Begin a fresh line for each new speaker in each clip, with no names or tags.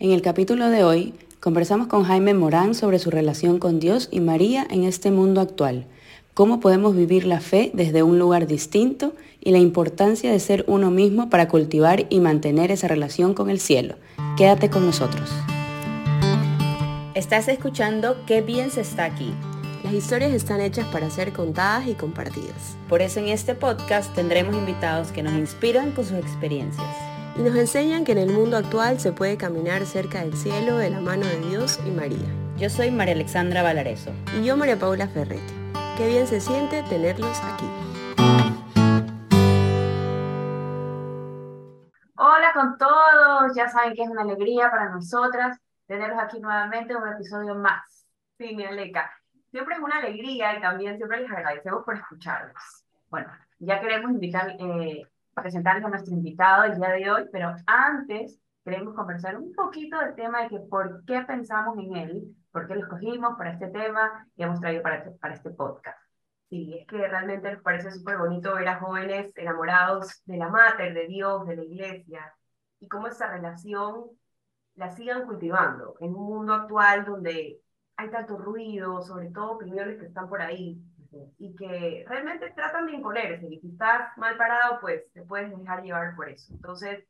En el capítulo de hoy conversamos con Jaime Morán sobre su relación con Dios y María en este mundo actual, cómo podemos vivir la fe desde un lugar distinto y la importancia de ser uno mismo para cultivar y mantener esa relación con el cielo. Quédate con nosotros. Estás escuchando Qué bien se está aquí.
Las historias están hechas para ser contadas y compartidas.
Por eso en este podcast tendremos invitados que nos inspiran con sus experiencias
y nos enseñan que en el mundo actual se puede caminar cerca del cielo de la mano de Dios y María.
Yo soy María Alexandra Valareso.
Y yo María Paula Ferretti. Qué bien se siente tenerlos aquí.
Hola con todos, ya saben que es una alegría para nosotras tenerlos aquí nuevamente en un episodio más. Sí, mi Aleca. Siempre es una alegría y también siempre les agradecemos por escucharnos. Bueno, ya queremos invitar eh, presentarles a nuestro invitado el día de hoy, pero antes queremos conversar un poquito del tema de que por qué pensamos en él, por qué lo escogimos para este tema y hemos traído para este, para este podcast. Sí, es que realmente nos parece súper bonito ver a jóvenes enamorados de la mater, de Dios, de la iglesia, y cómo esa relación la sigan cultivando en un mundo actual donde hay tanto ruido, sobre todo opiniones que están por ahí, y que realmente tratan de imponerse. Y si estás mal parado, pues te puedes dejar llevar por eso. Entonces,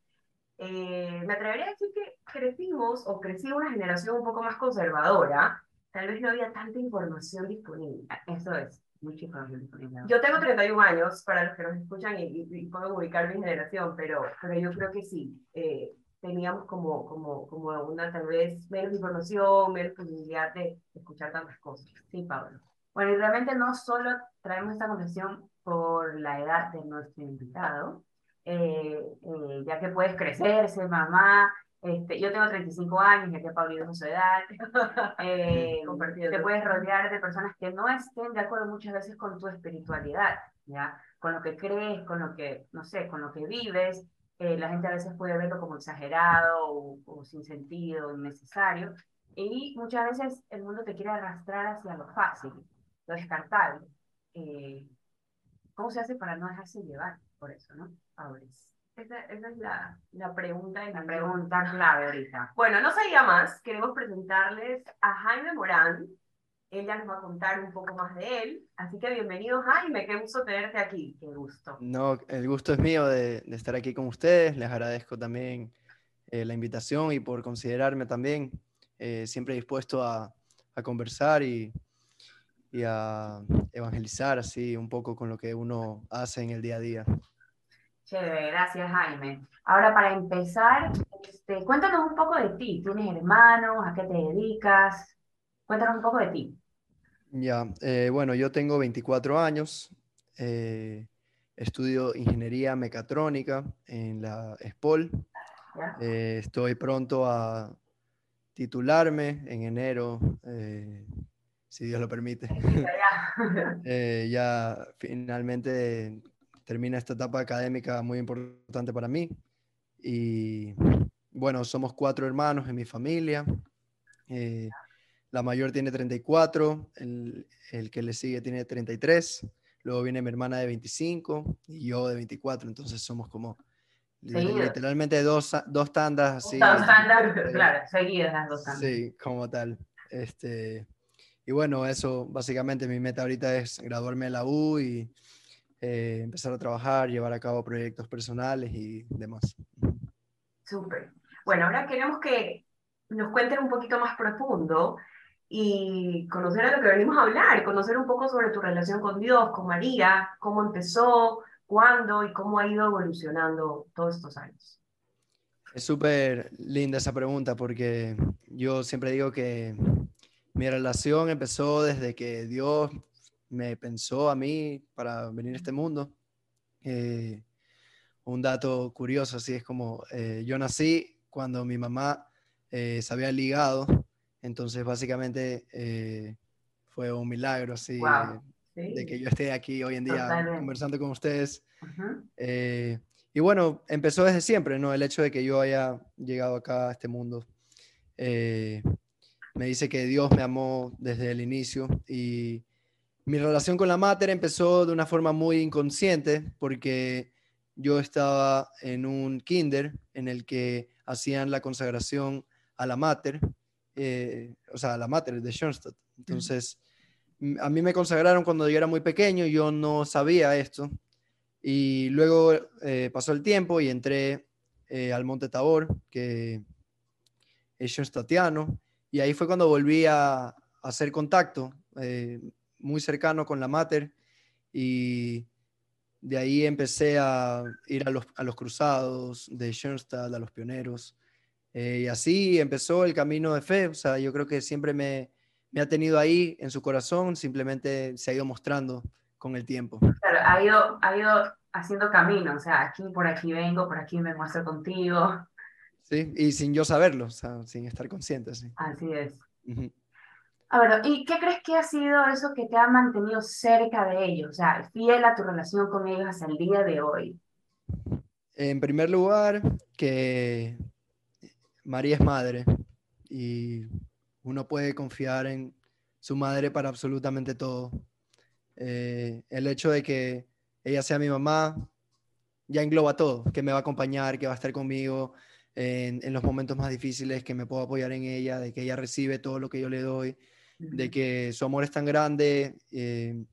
eh, me atrevería a decir que crecimos o crecí una generación un poco más conservadora. Tal vez no había tanta información disponible. Eso es, mucha información disponible. Yo tengo 31 años, para los que nos escuchan, y, y, puedo ubicar mi generación, pero, pero yo creo que sí. Eh, teníamos como, como, como una tal vez menos información, menos posibilidad de escuchar tantas cosas. Sí, Pablo. Bueno, y realmente no solo traemos esta conversación por la edad de nuestro invitado, eh, eh, ya que puedes crecer, ser mamá, este, yo tengo 35 años, ya que Pablo es su edad, eh, te puedes rodear de personas que no estén de acuerdo muchas veces con tu espiritualidad, ¿ya? con lo que crees, con lo que, no sé, con lo que vives, la gente a veces puede verlo como exagerado o, o sin sentido, innecesario, y muchas veces el mundo te quiere arrastrar hacia lo fácil, lo descartable. Eh, ¿Cómo se hace para no dejarse llevar por eso, no? Ahora, esa, esa es la, la pregunta y la pregunta clave ahorita. Bueno, no sabía más, queremos presentarles a Jaime Morán. Ella nos va a contar un poco más de él. Así que bienvenido, Jaime. Qué gusto tenerte aquí. Qué gusto.
No, el gusto es mío de, de estar aquí con ustedes. Les agradezco también eh, la invitación y por considerarme también. Eh, siempre dispuesto a, a conversar y, y a evangelizar así un poco con lo que uno hace en el día a día.
Chévere, gracias Jaime. Ahora para empezar, este, cuéntanos un poco de ti. ¿Tienes hermanos? ¿A qué te dedicas? Cuéntanos un poco de ti.
Ya, eh, bueno, yo tengo 24 años, eh, estudio ingeniería mecatrónica en la SPOL. Eh, estoy pronto a titularme en enero si Dios lo permite. Eh, ya finalmente termina esta etapa académica muy importante para mí. Y bueno, somos cuatro hermanos en mi familia. Eh, la mayor tiene 34, el, el, que le sigue tiene 33, luego viene mi hermana de 25 y yo de 24, entonces somos como literalmente dos, dos tandas así.
Dos tandas, claro, seguidas las dos tandas.
Sí, como tal. Este, y bueno, eso básicamente mi meta ahorita es graduarme de la U y eh, empezar a trabajar, llevar a cabo proyectos personales y demás.
Súper. Bueno, ahora queremos que nos cuenten un poquito más profundo y conocer a lo que venimos a hablar, conocer un poco sobre tu relación con Dios, con María, cómo empezó, cuándo y cómo ha ido evolucionando todos estos años.
Es súper linda esa pregunta porque yo siempre digo que mi relación empezó desde que Dios me pensó a mí para venir a este mundo. Eh, un dato curioso, así es como eh, yo nací cuando mi mamá eh, se había ligado, entonces básicamente fue un milagro así de, que yo esté aquí hoy en día conversando con ustedes. y bueno, empezó desde siempre, ¿no? El hecho de que yo haya llegado acá a este mundo me dice que Dios me amó desde el inicio y mi relación con la mater empezó de una forma muy inconsciente porque yo estaba en un kinder en el que hacían la consagración a la mater, eh, o sea, a la mater de Schoenstatt. Entonces, a mí me consagraron cuando yo era muy pequeño, yo no sabía esto. Y luego eh, pasó el tiempo y entré eh, al Monte Tabor, que es Schoenstattiano, y ahí fue cuando volví a, hacer contacto muy cercano con la mater y de ahí empecé a ir a los, a los cruzados de Schoenstatt, a los pioneros. Eh, y así empezó el camino de fe. O sea, yo creo que siempre me, me, ha tenido ahí en su corazón, simplemente se ha ido mostrando con el tiempo.
Claro, ha ido, ha ido haciendo camino. O sea, aquí por aquí vengo, por aquí me muestro contigo.
Sí, y sin yo saberlo, o sea, sin estar consciente. Sí.
Así es. A ver, ¿y qué crees que ha sido eso que te ha mantenido cerca de ellos? O sea, fiel a tu relación con ellos hasta el día de hoy.
En primer lugar, que María es madre y uno puede confiar en su madre para absolutamente todo. Eh, el hecho de que ella sea mi mamá ya engloba todo, que me va a acompañar, que va a estar conmigo en, en los momentos más difíciles, que me puedo apoyar en ella, de que ella recibe todo lo que yo le doy de que su amor es tan grande eh,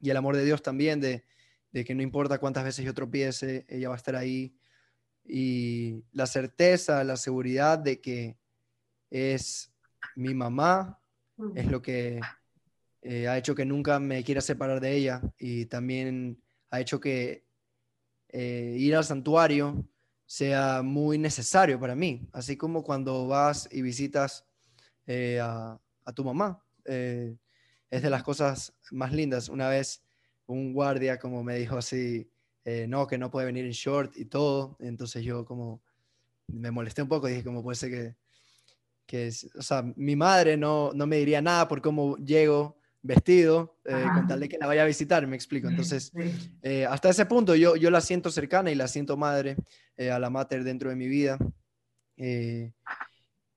y el amor de Dios también, de, que no importa cuántas veces yo tropiece, ella va a estar ahí. Y la certeza, la seguridad de que es mi mamá, es lo que eh, ha hecho que nunca me quiera separar de ella y también ha hecho que eh, ir al santuario sea muy necesario para mí, así como cuando vas y visitas a, a tu mamá. Eh, es de las cosas más lindas. Una vez un guardia como me dijo así, eh, no, que no puede venir en short y todo. Entonces yo como me molesté un poco dije, ¿cómo puede ser que, que o sea, mi madre no, no me diría nada por cómo llego vestido, eh, con tal de que la vaya a visitar, me explico. Entonces, hasta ese punto yo, yo la siento cercana y la siento madre a la mater dentro de mi vida.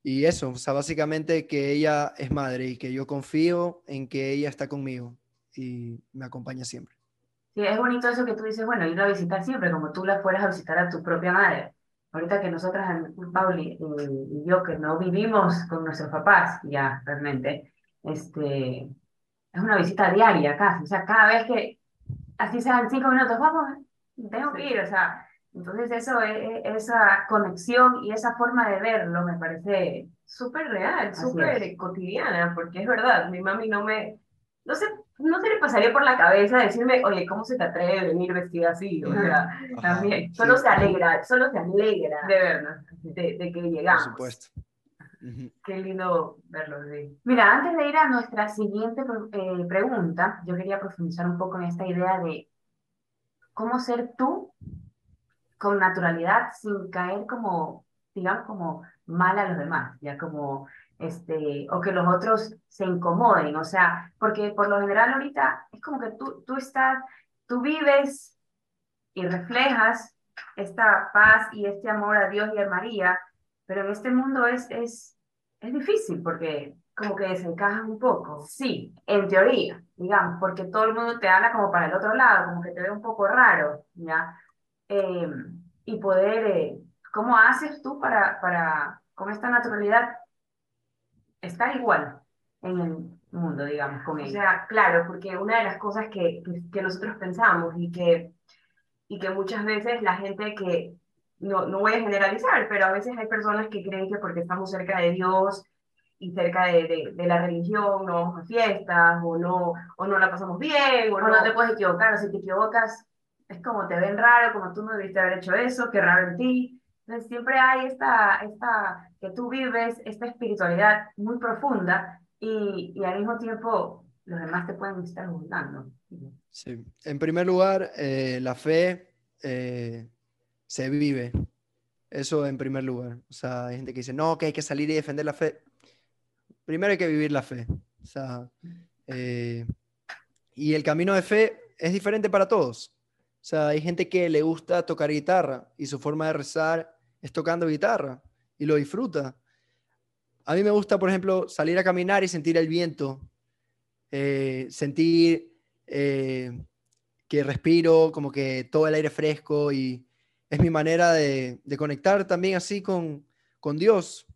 Y eso, o sea, básicamente que ella es madre y que yo confío en que ella está conmigo y me acompaña siempre.
Sí, es bonito eso que tú dices, bueno, ir a visitar siempre, como tú la fueras a visitar a tu propia madre. Ahorita que nosotras, Pauli eh, y yo, que no vivimos con nuestros papás ya realmente, este, es una visita diaria casi, o sea, cada vez que, así sean cinco minutos, vamos, tengo que ir, o sea, entonces eso, e, e, esa conexión y esa forma de verlo me parece súper real, súper cotidiana, porque es verdad, mi mami no me, no sé, no se le pasaría por la cabeza decirme, oye, ¿cómo se te atreve a venir vestida así? O sea, también, solo se alegra, solo se alegra de vernos, de, que llegamos. Por supuesto. Qué lindo verlo. Sí. Mira, antes de ir a nuestra siguiente eh, pregunta, yo quería profundizar un poco en esta idea de cómo ser tú con naturalidad sin caer como, digamos, como mal a los demás, ya como, este, o que los otros se incomoden, o sea, porque por lo general ahorita es como que tú, tú estás, tú vives y reflejas esta paz y este amor a Dios y a María, pero en este mundo es, es, es difícil porque como que desencajas un poco. Sí, en teoría, digamos, porque todo el mundo te habla como para el otro lado, como que te ve un poco raro, ¿ya? Em, y poder, eh, ¿cómo haces tú para, para, con esta naturalidad, estar igual en el mundo, digamos, con ella? O sea, claro, porque una de las cosas que, que, nosotros pensamos y que, y que muchas veces la gente que, no, no voy a generalizar, pero a veces hay personas que creen que porque estamos cerca de Dios y cerca de, de, la religión, no vamos a fiestas, o no, o no la pasamos bien, o, no, no, te puedes equivocar, o si te equivocas, es como te ven raro, como tú no debiste haber hecho eso, qué raro en ti. Entonces siempre hay esta, esta, que tú vives esta espiritualidad muy profunda y, y al mismo tiempo los demás te pueden estar juzgando.
Sí, en primer lugar, eh, la fe eh, se vive. Eso en primer lugar. O sea, hay gente que dice, no, que hay que salir y defender la fe. Primero hay que vivir la fe. O sea, eh, y el camino de fe es diferente para todos. O sea, hay gente que le gusta tocar guitarra y su forma de rezar es tocando guitarra y lo disfruta. A mí me gusta, por ejemplo, salir a caminar y sentir el viento, eh, sentir eh, que respiro, como que todo el aire fresco y es mi manera de, conectar también así con, con Dios.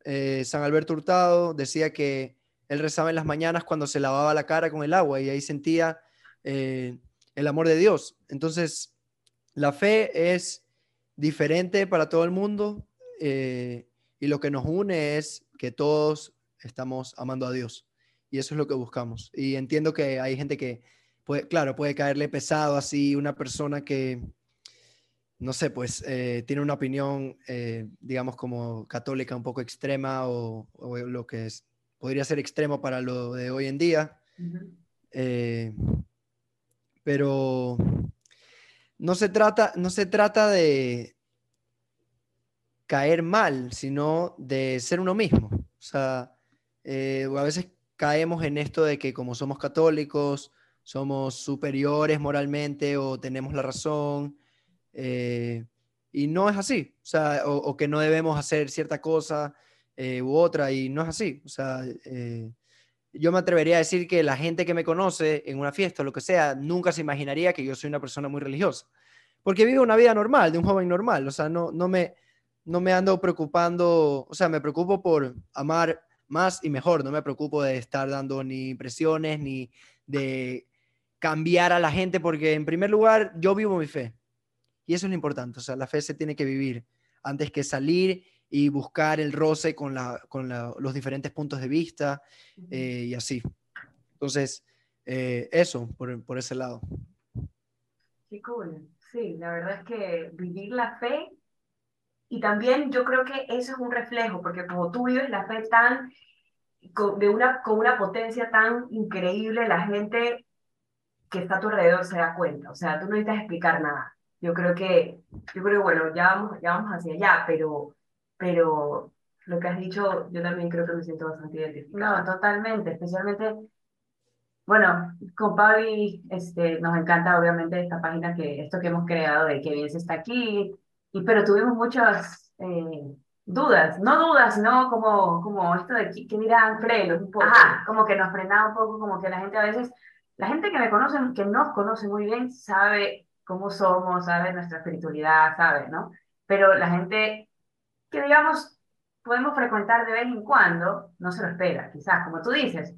San Alberto Hurtado decía que él rezaba en las mañanas cuando se lavaba la cara con el agua y ahí sentía el amor de Dios. Entonces, la fe es diferente para todo el mundo y lo que nos une es que todos estamos amando a Dios. Y eso es lo que buscamos. Y entiendo que hay gente que, puede, claro, puede caerle pesado así una persona que, no sé, pues eh, tiene una opinión, eh, digamos, como católica un poco extrema o, lo que es, podría ser extremo para lo de hoy en día. Eh, pero no se trata, no se trata de caer mal, sino de ser uno mismo. O sea, a veces caemos en esto de que como somos católicos, somos superiores moralmente o tenemos la razón. Eh, y no es así, o, sea, o, que no debemos hacer cierta cosa eh, u otra, y no es así. O sea, yo me atrevería a decir que la gente que me conoce en una fiesta o lo que sea, nunca se imaginaría que yo soy una persona muy religiosa, porque vivo una vida normal, de un joven normal, o sea, no, no, me, no me ando preocupando, o sea, me preocupo por amar más y mejor. No me preocupo de estar dando ni impresiones ni de cambiar a la gente, porque en primer lugar yo vivo mi fe. Y eso es lo importante. O sea, la fe se tiene que vivir antes que salir y buscar el roce con, la, con los diferentes puntos de vista eh, y así. Entonces, eh, eso, por, por ese lado.
Qué cool. Sí, la verdad es que vivir la fe y también yo creo que eso es un reflejo, porque como tú vives la fe tan, con, de una, con una potencia tan increíble, la gente que está a tu alrededor se da cuenta. O sea, tú no necesitas explicar nada. Yo creo que, yo creo bueno, ya vamos, ya vamos hacia allá, pero, pero lo que has dicho, yo también creo que me siento bastante identificado. No, totalmente, especialmente, bueno, con Pavi este, nos encanta obviamente esta página, que esto que hemos creado de que bien se está aquí, y, pero tuvimos muchas eh, dudas, no dudas, sino como, como esto de que dirán frenos un poco. Ajá, como que nos frenaba un poco, como que la gente a veces, la gente que me conoce, que nos conoce muy bien, sabe cómo somos, sabe nuestra espiritualidad, sabe, ¿no? Pero la gente que, digamos, podemos frecuentar de vez en cuando, no se lo espera, quizás, como tú dices,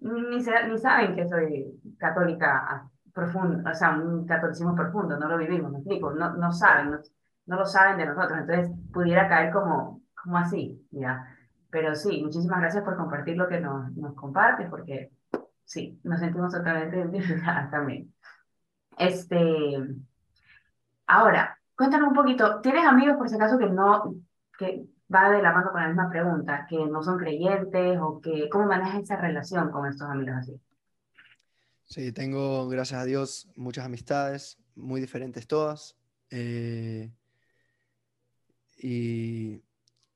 ni, ni saben que soy católica profundo, o sea, un catolicismo profundo, no lo vivimos, me explico, no, no saben, no, no lo saben de nosotros, entonces pudiera caer como, como así, ¿ya? Pero sí, muchísimas gracias por compartir lo que nos, nos compartes, porque sí, nos sentimos totalmente identificadas también. Este, ahora, cuéntanos un poquito, ¿tienes amigos por si acaso que no, que va de la mano con la misma pregunta, que no son creyentes o que, cómo manejas esa relación con estos amigos así?
Sí, tengo, gracias a Dios, muchas amistades, muy diferentes todas. Eh, y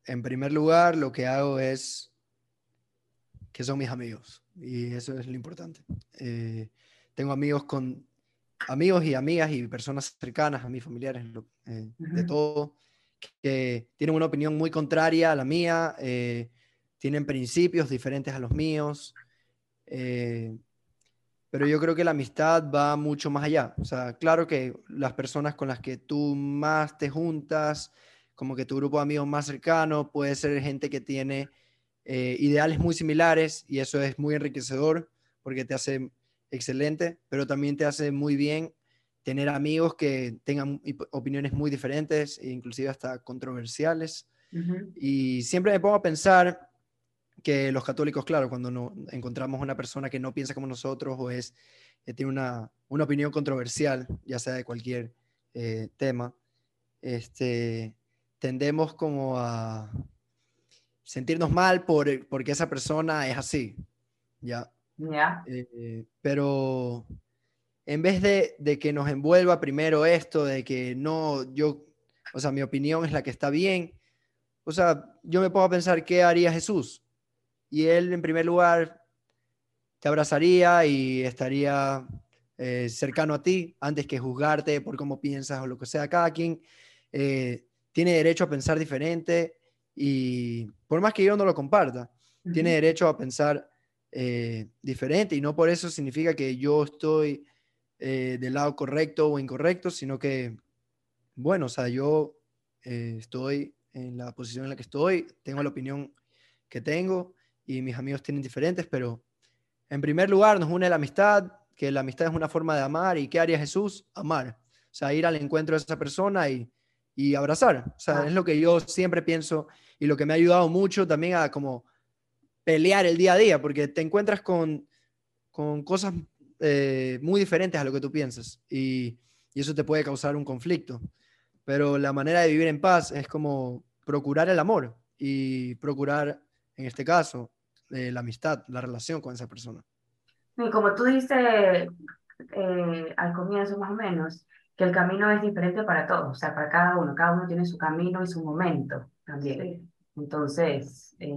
en primer lugar, lo que hago es que son mis amigos. Y eso es lo importante. Eh, tengo amigos con amigos y amigas y personas cercanas a mis familiares, eh, de todo, que tienen una opinión muy contraria a la mía, eh, tienen principios diferentes a los míos, pero yo creo que la amistad va mucho más allá. O sea, claro que las personas con las que tú más te juntas, como que tu grupo de amigos más cercano puede ser gente que tiene eh, ideales muy similares y eso es muy enriquecedor porque te hace excelente, pero también te hace muy bien tener amigos que tengan opiniones muy diferentes e inclusive hasta controversiales. Y siempre me pongo a pensar que los católicos, claro, cuando no, encontramos una persona que no piensa como nosotros o es, eh, tiene una, una, opinión controversial, ya sea de cualquier eh, tema, este, tendemos como a sentirnos mal por, porque esa persona es así, ¿ya? Eh, pero en vez de, de, que nos envuelva primero esto, de que no, yo, o sea, mi opinión es la que está bien, o sea, yo me a pensar qué haría Jesús. Y él, en primer lugar, te abrazaría y estaría eh, cercano a ti antes que juzgarte por cómo piensas o lo que sea. Cada quien eh, tiene derecho a pensar diferente y por más que yo no lo comparta, tiene derecho a pensar eh, diferente y no por eso significa que yo estoy eh, del lado correcto o incorrecto, sino que, bueno, o sea, yo eh, estoy en la posición en la que estoy, tengo la opinión que tengo y mis amigos tienen diferentes, pero en primer lugar nos une la amistad, que la amistad es una forma de amar. ¿Y qué haría Jesús? Amar. O sea, ir al encuentro de esa persona y, y abrazar. O sea, ah. es lo que yo siempre pienso y lo que me ha ayudado mucho también a como pelear el día a día, porque te encuentras con, con cosas eh, muy diferentes a lo que tú piensas y, y eso te puede causar un conflicto. Pero la manera de vivir en paz es como procurar el amor y procurar, en este caso, eh, la amistad, la relación con esa persona.
Y como tú dices eh, al comienzo más o menos, que el camino es diferente para todos, o sea, para cada uno, cada uno tiene su camino y su momento también. Entonces, eh,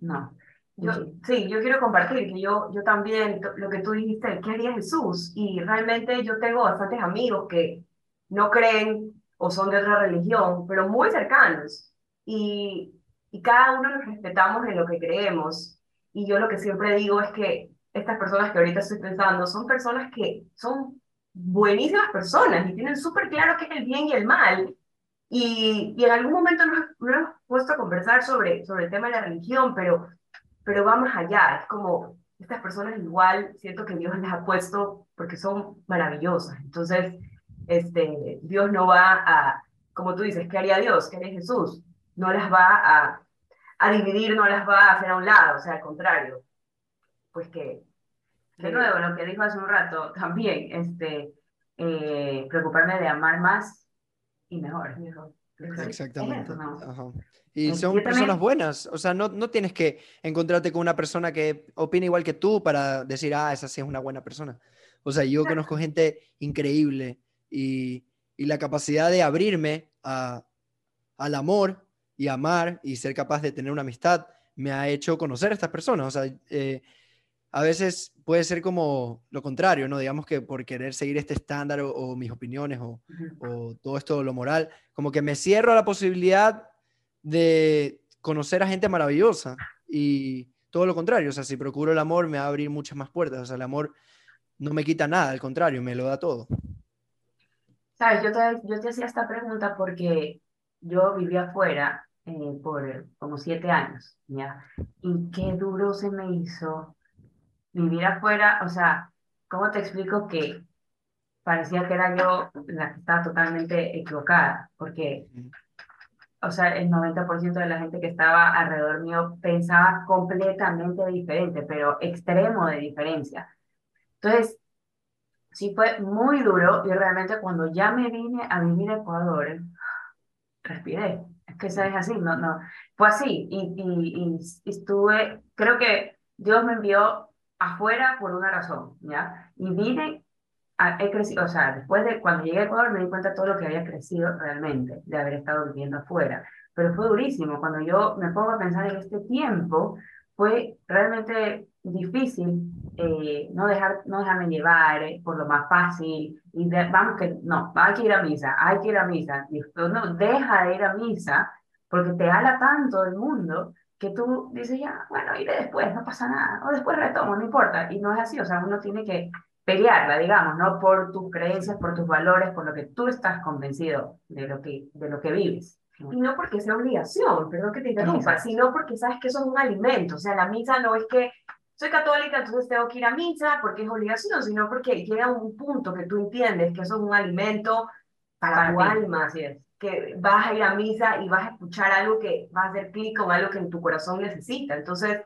no. Yo, sí, yo quiero compartir que yo, yo también, lo que tú dijiste, ¿qué haría Jesús? Y realmente yo tengo bastantes amigos que no creen o son de otra religión, pero muy cercanos. Y, y cada uno nos respetamos en lo que creemos. Y yo lo que siempre digo es que estas personas que ahorita estoy pensando son personas que son buenísimas personas y tienen súper claro qué es el bien y el mal. Y, y en algún momento nos, nos, hemos puesto a conversar sobre, sobre el tema de la religión, pero, pero va más allá. Es como estas personas igual siento que Dios les ha puesto porque son maravillosas. Entonces, este, Dios no va a, como tú dices, ¿qué haría Dios? ¿Qué haría Jesús? No las va a, a dividir, no las va a hacer a un lado, o sea, al contrario. Pues que, de nuevo, lo que dijo hace un rato, también, este, eh, preocuparme de amar más y mejor.
Exactamente. Y son personas buenas, o sea, no, no tienes que encontrarte con una persona que opina igual que tú para decir, ah, esa sí es una buena persona. O sea, yo conozco gente increíble y, y la capacidad de abrirme a, al amor y amar y ser capaz de tener una amistad me ha hecho conocer a estas personas. O sea, eh, a veces puede ser como lo contrario, ¿no? Digamos que por querer seguir este estándar o, mis opiniones o, o, todo esto, lo moral, como que me cierro a la posibilidad de conocer a gente maravillosa y todo lo contrario, o sea, si procuro el amor me va a abrir muchas más puertas, o sea, el amor no me quita nada, al contrario, me lo da todo.
Sabes, yo te, yo te hacía esta pregunta porque yo vivía afuera eh, por como siete años, ¿ya? Y qué duro se me hizo vivir afuera, o sea, ¿cómo te explico que parecía que era yo la que estaba totalmente equivocada? Porque, o sea, el 90% de la gente que estaba alrededor mío pensaba completamente diferente, pero extremo de diferencia. Entonces, sí fue muy duro y realmente cuando ya me vine a vivir a Ecuador, respiré. Es que sabes así, no, no. Fue así y, y, y, estuve, creo que Dios me envió afuera por una razón, ¿ya? Y vine, he crecido, o sea, después de cuando llegué a Ecuador me di cuenta de todo lo que había crecido realmente, de haber estado viviendo afuera. Pero fue durísimo. Cuando yo me pongo a pensar en este tiempo, fue realmente difícil eh, no, dejar, no dejarme llevar eh, por lo más fácil y vamos que no, hay que ir a misa, hay que ir a misa. No, deja de ir a misa porque te ala tanto el mundo que tú dices ya, bueno, iré después, no pasa nada, o después retomo, no importa. Y no es así, o sea, uno tiene que pelearla, digamos, ¿no? Por tus creencias, por tus valores, por lo que tú estás convencido de lo que, de lo que vives. Y no porque sea obligación, perdón que te interrumpa, sino porque sabes que eso es un alimento. O sea, la misa no es que soy católica, entonces tengo que ir a misa porque es obligación, sino porque llega un punto que tú entiendes que eso es un alimento para, tu alma, así es. Que vas a ir a misa y vas a escuchar algo que va a hacer clic con algo que en tu corazón necesita. Entonces,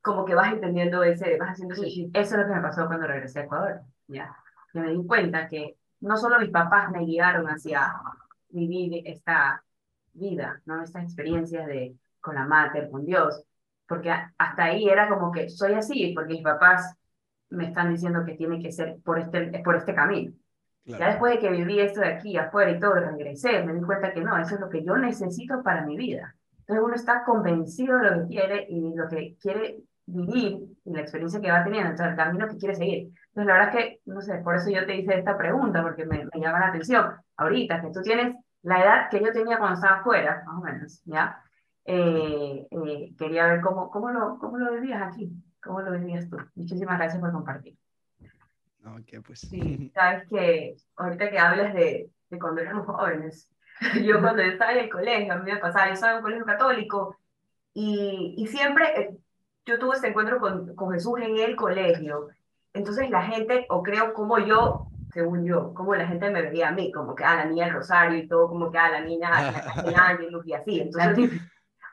como que vas entendiendo ese, vas haciendo ese Eso es lo que me pasó cuando regresé a Ecuador, ¿ya? Que me di cuenta que no solo mis papás me guiaron hacia vivir esta vida, ¿no? Estas experiencias de, con la mater, con Dios, porque hasta ahí era como que soy así, porque mis papás me están diciendo que tiene que ser por este, por este camino. Ya después de que viví esto de aquí afuera y todo, regresé, me di cuenta que no, eso es lo que yo necesito para mi vida. Entonces uno está convencido de lo que quiere y lo que quiere vivir y la experiencia que va teniendo, entonces el camino que quiere seguir. Entonces la verdad es que, no sé, por eso yo te hice esta pregunta, porque me, me llama la atención. Ahorita que tú tienes la edad que yo tenía cuando estaba afuera, más o menos, ¿ya? Eh, eh, quería ver cómo, cómo, lo, cómo lo vivías aquí, cómo lo vivías tú. Muchísimas gracias por compartir.
Pues.
Sí, sabes que ahorita que hablas de, de cuando éramos jóvenes, yo cuando estaba en el colegio, a mí me pasaba, yo estaba en un colegio católico y, y siempre eh, yo tuve este encuentro con, con Jesús en el colegio. Entonces la gente, o creo como yo, según yo, como la gente me veía a mí, como que a ah, la niña del Rosario y todo, como que a ah, la niña, la y así. Entonces,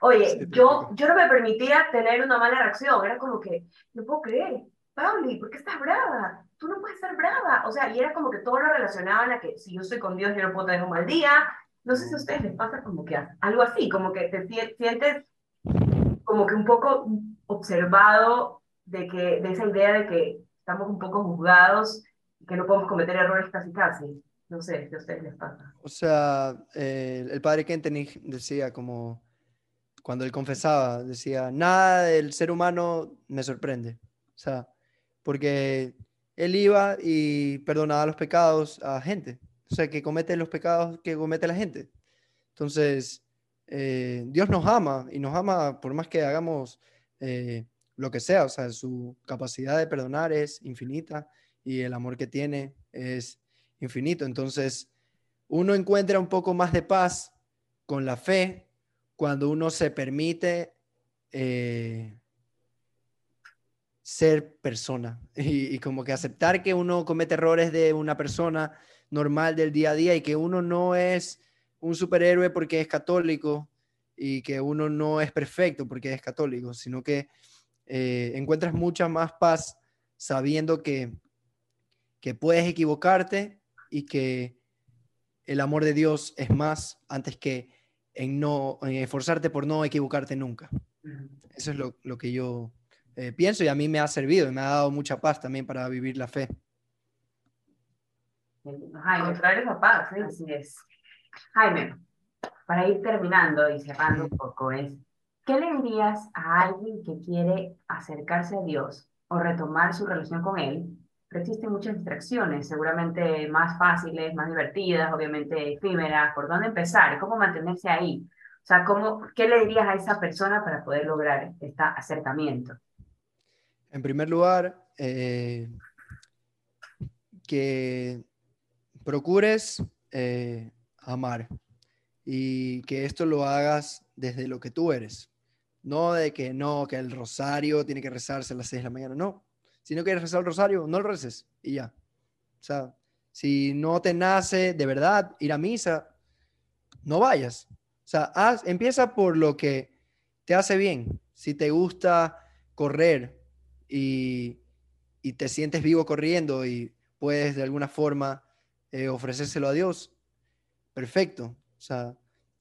oye, yo, yo no me permitía tener una mala reacción, era como que, no puedo creer, Pauli, ¿por qué estás brava? Tú no puedes estar brava. O sea, y era como que todo lo relacionaban a que si yo estoy con Dios, yo no puedo tener un mal día. No sé si a ustedes les pasa como que algo así, como que te sientes como que un poco observado de, que, de esa idea de que estamos un poco juzgados y que no podemos cometer errores casi casi. No sé si a ustedes les pasa.
O sea, eh, el padre Kentenich decía como, cuando él confesaba, decía, nada del ser humano me sorprende. O sea, porque él iba y perdonaba los pecados a gente. O sea, que comete los pecados que comete la gente. Entonces, eh, Dios nos ama y nos ama por más que hagamos eh, lo que sea. O sea, su capacidad de perdonar es infinita y el amor que tiene es infinito. Entonces, uno encuentra un poco más de paz con la fe cuando uno se permite eh, ser persona y, como que aceptar que uno comete errores de una persona normal del día a día y que uno no es un superhéroe porque es católico y que uno no es perfecto porque es católico, sino que eh, encuentras mucha más paz sabiendo que, que puedes equivocarte y que el amor de Dios es más antes que en no esforzarte por no equivocarte nunca. Eso es lo, lo que yo eh, pienso y a mí me ha servido y me ha dado mucha paz también para vivir la fe.
Jaime, traer esa paz, ¿sí? así es. Jaime, para ir terminando y cerrando un poco, es, ¿qué le dirías a alguien que quiere acercarse a Dios o retomar su relación con Él? Pero existen muchas distracciones, seguramente más fáciles, más divertidas, obviamente efímeras. ¿Por dónde empezar? ¿Cómo mantenerse ahí? O sea, ¿cómo, ¿qué le dirías a esa persona para poder lograr este acercamiento?
En primer lugar, eh, que procures eh, amar y que esto lo hagas desde lo que tú eres. No de que no, que el rosario tiene que rezarse a las 6 de la mañana, no. Si no quieres rezar el rosario, no lo reces y ya. O sea, si no te nace de verdad ir a misa, no vayas. O sea, empieza por lo que te hace bien. Si te gusta correr, y, te sientes vivo corriendo y puedes de alguna forma eh, ofrecérselo a Dios, perfecto. O sea,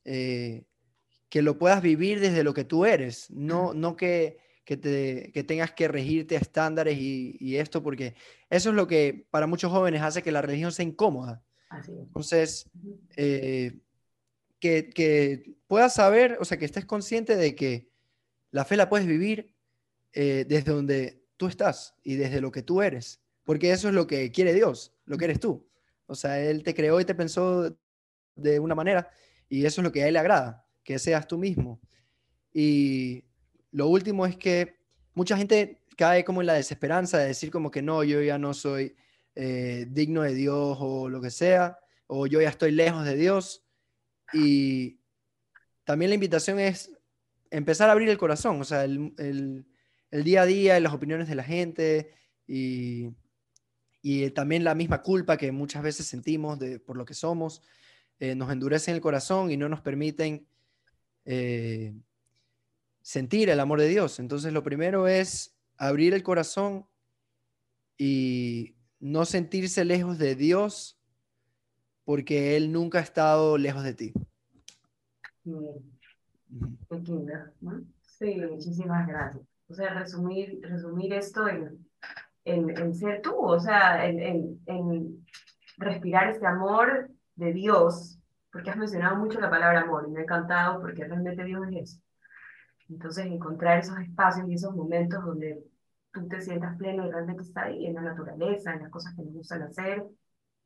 eh, que lo puedas vivir desde lo que tú eres, no, no que, que, te, que tengas que regirte a estándares y, esto, porque eso es lo que para muchos jóvenes hace que la religión sea incómoda. Entonces, eh, que, que, puedas saber, o sea, que estés consciente de que la fe la puedes vivir desde donde tú estás y desde lo que tú eres, porque eso es lo que quiere Dios, lo que eres tú. O sea, Él te creó y te pensó de una manera y eso es lo que a Él le agrada, que seas tú mismo. Y lo último es que mucha gente cae como en la desesperanza de decir como que no, yo ya no soy eh, digno de Dios o lo que sea, o yo ya estoy lejos de Dios. Y también la invitación es empezar a abrir el corazón, o sea, el, el día a día, las opiniones de la gente y, también la misma culpa que muchas veces sentimos de, por lo que somos, eh, nos endurecen el corazón y no nos permiten eh, sentir el amor de Dios. Entonces lo primero es abrir el corazón y no sentirse lejos de Dios porque Él nunca ha estado lejos de ti.
Sí, muchísimas gracias. O sea, resumir, resumir esto en, en, ser tú, o sea, en, en, respirar este amor de Dios, porque has mencionado mucho la palabra amor y me ha encantado porque realmente Dios es eso. Entonces, encontrar esos espacios y esos momentos donde tú te sientas pleno y realmente está ahí, en la naturaleza, en las cosas que nos gustan hacer,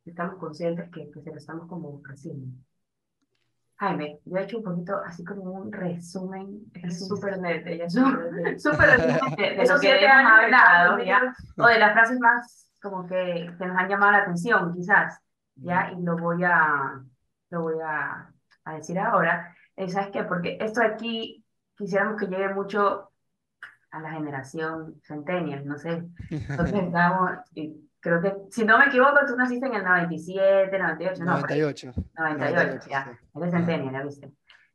estamos conscientes que, que se lo estamos como haciendo. Jaime, yo he hecho un poquito así como un resumen, es súper net, ella súper de, de lo que hemos hablado, ¿ya? o de las frases más como que, que nos han llamado la atención, quizás, ¿ya? Y lo voy a, lo voy a, a decir ahora, es, ¿sabes qué? Porque esto aquí quisiéramos que llegue mucho a la generación centennial, no sé. Entonces estamos, creo que, si no me equivoco, tú naciste en el 97, 98, no.
98.
98, ya. Eres centennial, ya viste.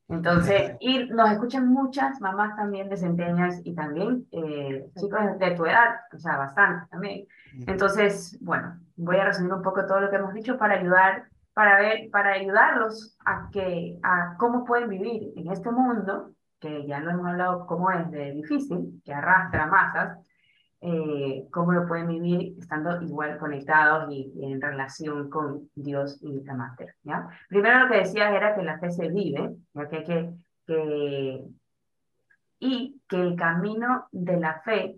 Entonces, y nos escuchan muchas mamás también de centenias y también eh, chicos de tu edad, o sea, bastante también. Entonces, bueno, voy a resumir un poco todo lo que hemos dicho para ayudar, para ver, para ayudarlos a que, a cómo pueden vivir en este mundo, que ya lo hemos hablado cómo es de difícil, que arrastra masas, eh, cómo lo pueden vivir estando igual conectados y, en relación con Dios y la Mater. ¿ya? Primero lo que decías era que la fe se vive, ya que, que, que, y que el camino de la fe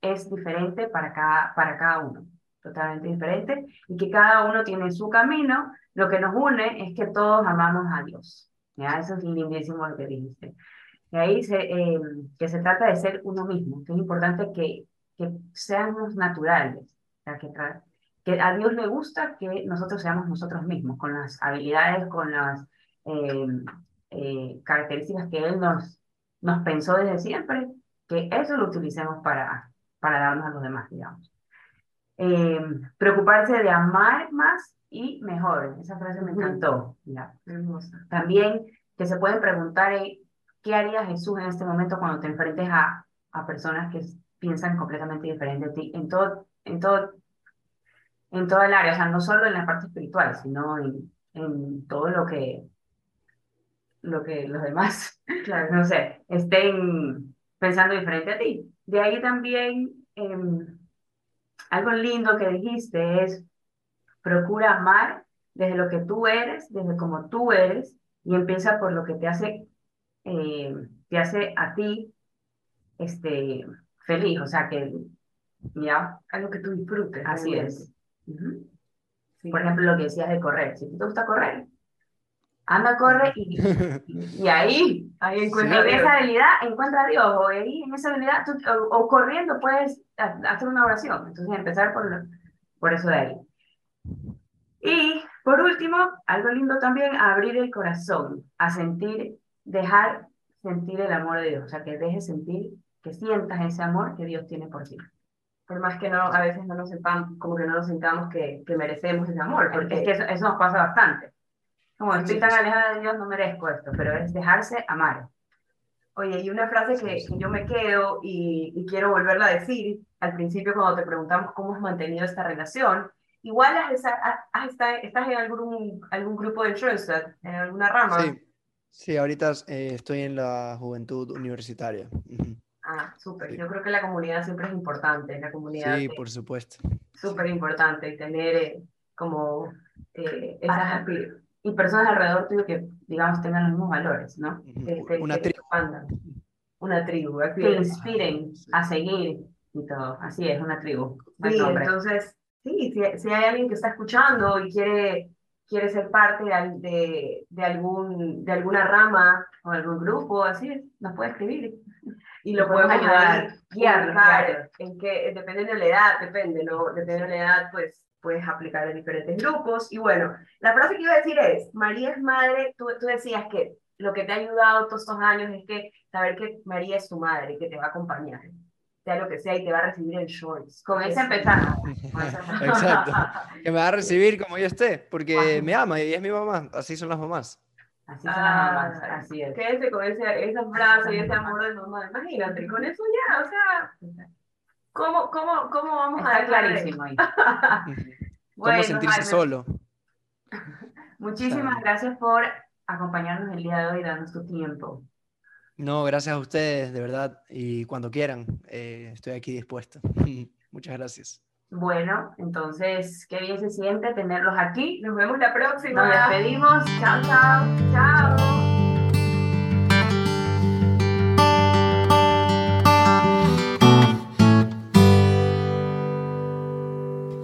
es diferente para cada, para cada uno, totalmente diferente, y que cada uno tiene su camino. Lo que nos une es que todos amamos a Dios. ¿ya? Eso es lindísimo lo que dijiste. Y ahí se, eh, que se trata de ser uno mismo, que es importante que que seamos naturales, que, que a Dios le gusta que nosotros seamos nosotros mismos, con las habilidades, con las em, eh, características que Él nos, nos pensó desde siempre, que eso lo utilicemos para, para darnos a los demás, digamos. Em, preocuparse de amar más y mejor, esa frase me encantó. También que se pueden preguntar, eh, ¿qué haría Jesús en este momento cuando te enfrentes a, a personas que piensan completamente diferente a ti en todo, en todo, en todo el área, o sea, no solo en la parte espiritual, sino en, en todo lo que, lo que los demás, claro. no sé, estén pensando diferente a ti. De ahí también em, algo lindo que dijiste es procura amar desde lo que tú eres, desde como tú eres, y empieza por lo que te hace, eh, te hace a ti este, feliz, o sea, que ya.
Algo que tú disfrutes.
Así es. Por ejemplo, lo que decías de correr. Si te gusta correr, anda, corre y, y, ahí, ahí encuentra en esa habilidad encuentra a Dios. O ahí en esa habilidad, o, corriendo puedes hacer una oración. Entonces, empezar por, por eso de ahí. Y por último, algo lindo también, abrir el corazón, a sentir, dejar sentir el amor de Dios. O sea, que dejes sentir que sientas ese amor que Dios tiene por ti.
Por más que no, a veces no nos sepamos, como que no nos sintamos que, que merecemos ese amor, porque
es que eso, eso nos pasa bastante. Como estoy tan alejada de Dios, no merezco esto, pero es dejarse amar.
Oye, y una frase que, que yo me quedo y, y, quiero volverla a decir al principio cuando te preguntamos cómo has mantenido esta relación, igual has, has, estás en algún, algún grupo de Schoenstatt, en alguna rama.
Sí, sí ahorita eh, estoy en la juventud universitaria.
Ah, súper. Yo creo que la comunidad siempre es importante. La comunidad
sí, por supuesto.
Súper importante tener eh, como eh, esas y personas alrededor tuyo que, digamos, tengan los mismos valores, ¿no?
Una tribu.
Una tribu,
que inspiren a seguir y todo. Así es, una tribu.
Sí, entonces, sí, si, si, hay alguien que está escuchando y quiere, quiere ser parte de, de, algún, de alguna rama o algún grupo, así, nos puede escribir
y lo podemos ayudar,
guiar, claro, en que dependiendo de la edad, depende, ¿no? Dependiendo de la edad, pues puedes aplicar en diferentes grupos. Y bueno, la frase que iba a decir es, María es madre, tú, tú decías que lo que te ha ayudado todos estos años es que saber que María es tu madre, que te va a acompañar, sea lo que sea, y te va a recibir en shorts.
Con ese empezamos.
Exacto. Que me va a recibir como yo esté, porque me ama y es mi mamá, así son las mamás.
Así son las ah, así es.
Quédese con ese, esa frase y ese amor de mamá. Imagínate, con eso ya, o sea, ¿cómo, cómo, cómo vamos
Está a clarísimo ahí.
¿Cómo sentirse solo?
Muchísimas gracias por acompañarnos el día de hoy y darnos tu tiempo.
No, gracias a ustedes, de verdad, y cuando quieran, eh, estoy aquí dispuesto. Muchas gracias.
Bueno, entonces, qué bien se siente tenerlos aquí.
Nos vemos la próxima.
Nos despedimos. Chao, chao. Chao.